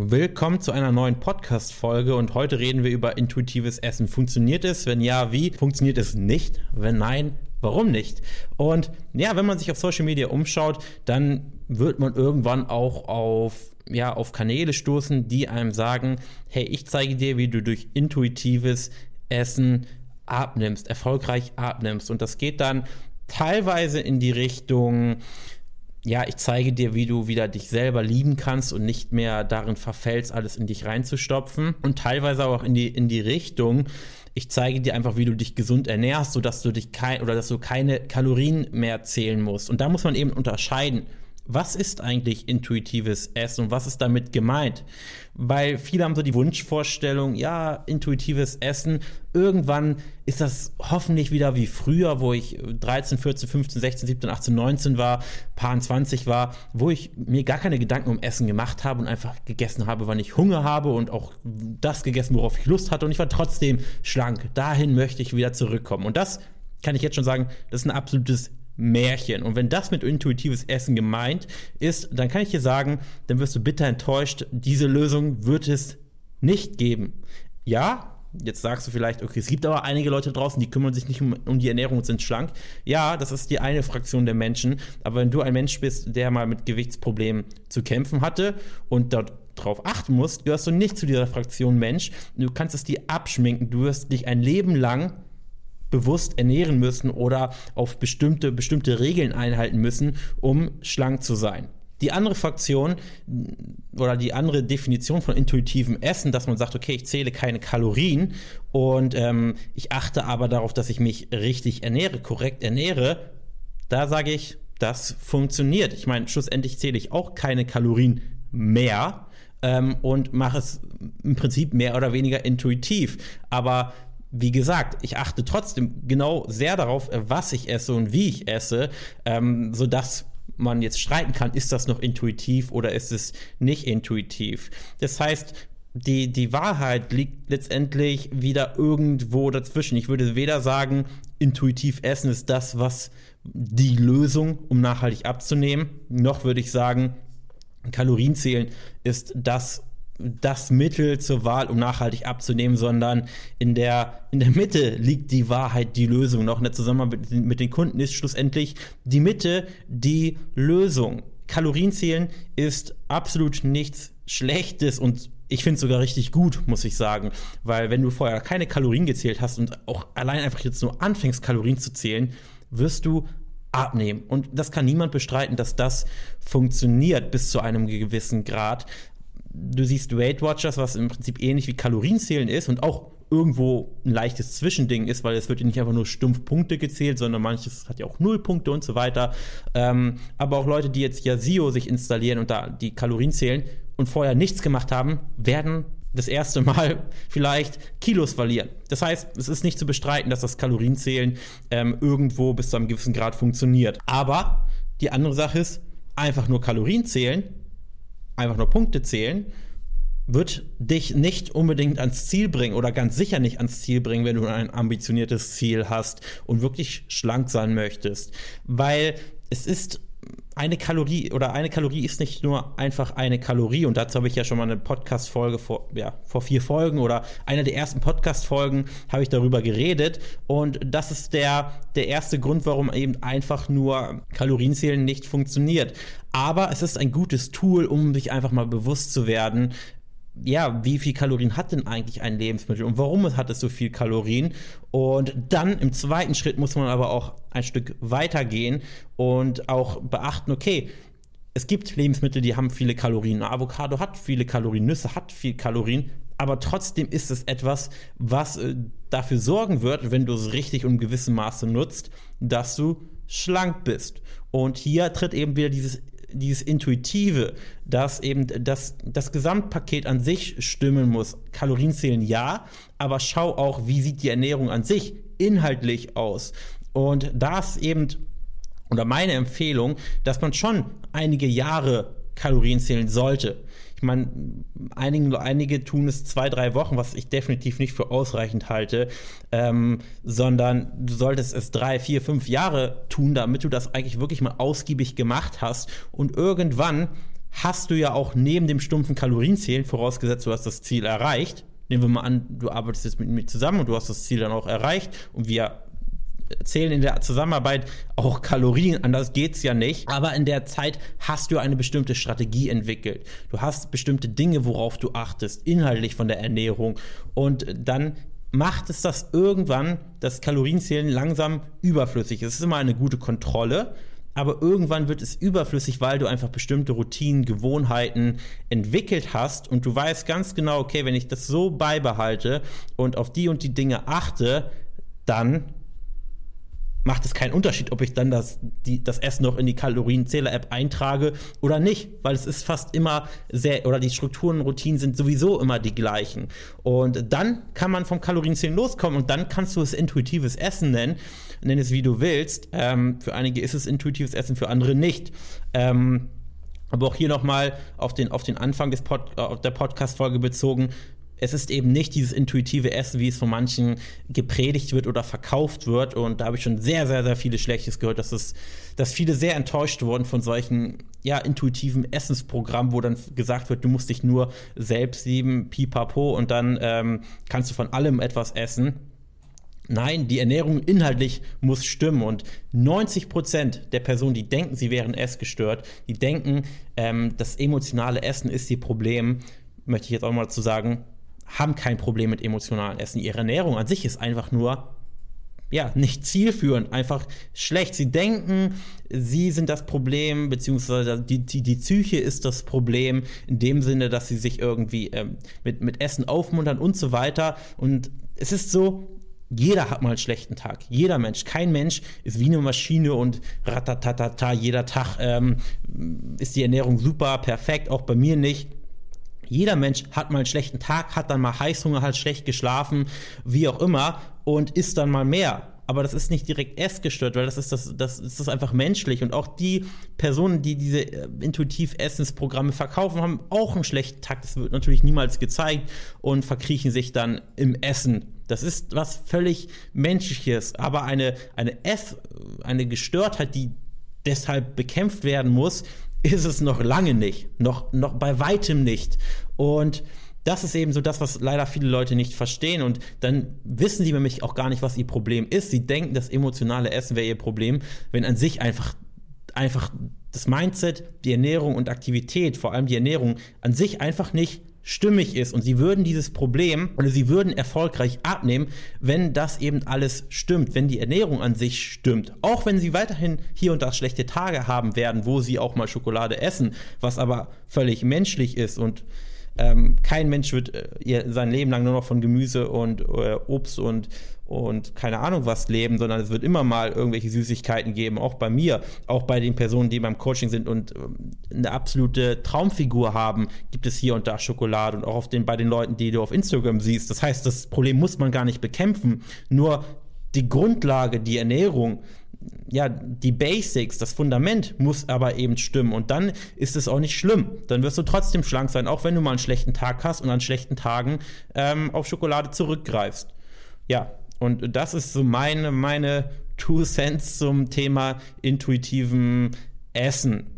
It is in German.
Willkommen zu einer neuen Podcast-Folge und heute reden wir über intuitives Essen. Funktioniert es? Wenn ja, wie? Funktioniert es nicht? Wenn nein, warum nicht? Und ja, wenn man sich auf Social Media umschaut, dann wird man irgendwann auch auf ja, auf Kanäle stoßen, die einem sagen, hey, ich zeige dir, wie du durch intuitives Essen abnimmst, erfolgreich abnimmst. Und das geht dann teilweise in die Richtung, ja, ich zeige dir, wie du wieder dich selber lieben kannst und nicht mehr darin verfällst, alles in dich reinzustopfen. Und teilweise auch in die, in die Richtung, ich zeige dir einfach, wie du dich gesund ernährst, sodass du dich kein oder dass du keine Kalorien mehr zählen musst. Und da muss man eben unterscheiden was ist eigentlich intuitives Essen und was ist damit gemeint? Weil viele haben so die Wunschvorstellung, ja, intuitives Essen, irgendwann ist das hoffentlich wieder wie früher, wo ich 13, 14, 15, 16, 17, 18, 19 war, paar 20 war, wo ich mir gar keine Gedanken um Essen gemacht habe und einfach gegessen habe, wann ich Hunger habe und auch das gegessen, worauf ich Lust hatte und ich war trotzdem schlank. Dahin möchte ich wieder zurückkommen. Und das kann ich jetzt schon sagen, das ist ein absolutes Märchen. Und wenn das mit intuitives Essen gemeint ist, dann kann ich dir sagen, dann wirst du bitter enttäuscht. Diese Lösung wird es nicht geben. Ja, Jetzt sagst du vielleicht, okay, es gibt aber einige Leute draußen, die kümmern sich nicht um, um, die Ernährung und sind schlank. Ja, das ist die eine Fraktion der Menschen. Aber wenn du ein Mensch bist, der mal mit Gewichtsproblemen zu kämpfen hatte und dort drauf achten musst, gehörst du nicht zu dieser Fraktion Mensch. Du kannst es dir abschminken. Du wirst dich ein Leben lang bewusst ernähren müssen oder auf bestimmte, bestimmte Regeln einhalten müssen, um schlank zu sein. Die andere Fraktion oder die andere Definition von intuitivem Essen, dass man sagt, okay, ich zähle keine Kalorien und ähm, ich achte aber darauf, dass ich mich richtig ernähre, korrekt ernähre, da sage ich, das funktioniert. Ich meine, schlussendlich zähle ich auch keine Kalorien mehr ähm, und mache es im Prinzip mehr oder weniger intuitiv. Aber wie gesagt, ich achte trotzdem genau sehr darauf, äh, was ich esse und wie ich esse, ähm, sodass man jetzt streiten kann, ist das noch intuitiv oder ist es nicht intuitiv. Das heißt, die, die Wahrheit liegt letztendlich wieder irgendwo dazwischen. Ich würde weder sagen, intuitiv essen ist das, was die Lösung, um nachhaltig abzunehmen, noch würde ich sagen, Kalorien zählen ist das, das Mittel zur Wahl, um nachhaltig abzunehmen, sondern in der, in der Mitte liegt die Wahrheit, die Lösung. Noch in der Zusammenarbeit mit den Kunden ist schlussendlich die Mitte die Lösung. Kalorienzählen ist absolut nichts Schlechtes und ich finde es sogar richtig gut, muss ich sagen. Weil wenn du vorher keine Kalorien gezählt hast und auch allein einfach jetzt nur anfängst, Kalorien zu zählen, wirst du abnehmen. Und das kann niemand bestreiten, dass das funktioniert bis zu einem gewissen Grad du siehst Weight Watchers, was im Prinzip ähnlich wie Kalorienzählen ist und auch irgendwo ein leichtes Zwischending ist, weil es wird ja nicht einfach nur stumpf Punkte gezählt, sondern manches hat ja auch Nullpunkte und so weiter. Ähm, aber auch Leute, die jetzt ja SEO sich installieren und da die Kalorien zählen und vorher nichts gemacht haben, werden das erste Mal vielleicht Kilos verlieren. Das heißt, es ist nicht zu bestreiten, dass das Kalorienzählen ähm, irgendwo bis zu einem gewissen Grad funktioniert. Aber die andere Sache ist, einfach nur Kalorien zählen einfach nur Punkte zählen, wird dich nicht unbedingt ans Ziel bringen oder ganz sicher nicht ans Ziel bringen, wenn du ein ambitioniertes Ziel hast und wirklich schlank sein möchtest. Weil es ist eine Kalorie oder eine Kalorie ist nicht nur einfach eine Kalorie und dazu habe ich ja schon mal eine Podcast-Folge vor, ja, vor vier Folgen oder einer der ersten Podcast-Folgen habe ich darüber geredet und das ist der, der erste Grund, warum eben einfach nur Kalorienzählen nicht funktioniert. Aber es ist ein gutes Tool, um sich einfach mal bewusst zu werden, ja, wie viel Kalorien hat denn eigentlich ein Lebensmittel und warum hat es so viel Kalorien? Und dann im zweiten Schritt muss man aber auch ein Stück weiter gehen und auch beachten, okay, es gibt Lebensmittel, die haben viele Kalorien. Avocado hat viele Kalorien, Nüsse hat viel Kalorien, aber trotzdem ist es etwas, was äh, dafür sorgen wird, wenn du es richtig und in gewissem Maße nutzt, dass du schlank bist. Und hier tritt eben wieder dieses dieses Intuitive, dass eben das, das Gesamtpaket an sich stimmen muss. Kalorien zählen ja, aber schau auch, wie sieht die Ernährung an sich inhaltlich aus. Und da ist eben, oder meine Empfehlung, dass man schon einige Jahre Kalorien zählen sollte. Ich meine, einige, einige tun es zwei, drei Wochen, was ich definitiv nicht für ausreichend halte, ähm, sondern du solltest es drei, vier, fünf Jahre tun, damit du das eigentlich wirklich mal ausgiebig gemacht hast. Und irgendwann hast du ja auch neben dem stumpfen Kalorienzählen, vorausgesetzt du hast das Ziel erreicht, nehmen wir mal an, du arbeitest jetzt mit mir zusammen und du hast das Ziel dann auch erreicht und wir zählen in der Zusammenarbeit auch Kalorien, anders geht's ja nicht. Aber in der Zeit hast du eine bestimmte Strategie entwickelt. Du hast bestimmte Dinge, worauf du achtest, inhaltlich von der Ernährung. Und dann macht es das irgendwann, das Kalorienzählen langsam überflüssig. Es ist immer eine gute Kontrolle, aber irgendwann wird es überflüssig, weil du einfach bestimmte Routinen, Gewohnheiten entwickelt hast und du weißt ganz genau, okay, wenn ich das so beibehalte und auf die und die Dinge achte, dann macht es keinen Unterschied, ob ich dann das, die, das Essen noch in die Kalorienzähler-App eintrage oder nicht, weil es ist fast immer sehr, oder die Strukturen und Routinen sind sowieso immer die gleichen. Und dann kann man vom Kalorienzählen loskommen und dann kannst du es intuitives Essen nennen, nenn es wie du willst. Ähm, für einige ist es intuitives Essen, für andere nicht. Ähm, aber auch hier nochmal auf den, auf den Anfang des Pod, äh, der Podcast-Folge bezogen es ist eben nicht dieses intuitive Essen, wie es von manchen gepredigt wird oder verkauft wird. Und da habe ich schon sehr, sehr, sehr viele Schlechtes gehört, dass, es, dass viele sehr enttäuscht wurden von solchen ja, intuitiven Essensprogrammen, wo dann gesagt wird, du musst dich nur selbst lieben, pipapo, und dann ähm, kannst du von allem etwas essen. Nein, die Ernährung inhaltlich muss stimmen und 90 Prozent der Personen, die denken, sie wären essgestört, die denken, ähm, das emotionale Essen ist ihr Problem, möchte ich jetzt auch mal zu sagen, haben kein Problem mit emotionalen Essen. Ihre Ernährung an sich ist einfach nur ja, nicht zielführend, einfach schlecht. Sie denken, sie sind das Problem, beziehungsweise die, die, die Psyche ist das Problem, in dem Sinne, dass sie sich irgendwie ähm, mit, mit Essen aufmuntern und so weiter. Und es ist so, jeder hat mal einen schlechten Tag. Jeder Mensch. Kein Mensch ist wie eine Maschine und ratatatata, jeder Tag ähm, ist die Ernährung super, perfekt, auch bei mir nicht jeder Mensch hat mal einen schlechten Tag, hat dann mal Heißhunger, hat schlecht geschlafen, wie auch immer und isst dann mal mehr. Aber das ist nicht direkt essgestört, weil das ist das, das ist das einfach menschlich. Und auch die Personen, die diese äh, intuiv Essensprogramme verkaufen, haben auch einen schlechten Tag. Das wird natürlich niemals gezeigt und verkriechen sich dann im Essen. Das ist was völlig Menschliches, aber eine, eine Ess, eine Gestörtheit, die deshalb bekämpft werden muss, ist es noch lange nicht. Noch, noch bei weitem nicht. Und das ist eben so das, was leider viele Leute nicht verstehen. Und dann wissen sie nämlich auch gar nicht, was ihr Problem ist. Sie denken, das emotionale Essen wäre ihr Problem, wenn an sich einfach, einfach das Mindset, die Ernährung und Aktivität, vor allem die Ernährung, an sich einfach nicht stimmig ist und sie würden dieses Problem oder sie würden erfolgreich abnehmen, wenn das eben alles stimmt, wenn die Ernährung an sich stimmt. Auch wenn sie weiterhin hier und da schlechte Tage haben werden, wo sie auch mal Schokolade essen, was aber völlig menschlich ist und ähm, kein Mensch wird äh, sein Leben lang nur noch von Gemüse und äh, Obst und, und keine Ahnung was leben, sondern es wird immer mal irgendwelche Süßigkeiten geben, auch bei mir, auch bei den Personen, die beim Coaching sind und äh, eine absolute Traumfigur haben, gibt es hier und da Schokolade und auch auf den, bei den Leuten, die du auf Instagram siehst. Das heißt, das Problem muss man gar nicht bekämpfen, nur die Grundlage, die Ernährung, ja, die Basics, das Fundament muss aber eben stimmen. Und dann ist es auch nicht schlimm. Dann wirst du trotzdem schlank sein, auch wenn du mal einen schlechten Tag hast und an schlechten Tagen ähm, auf Schokolade zurückgreifst. Ja, und das ist so meine, meine Two Cents zum Thema intuitiven Essen.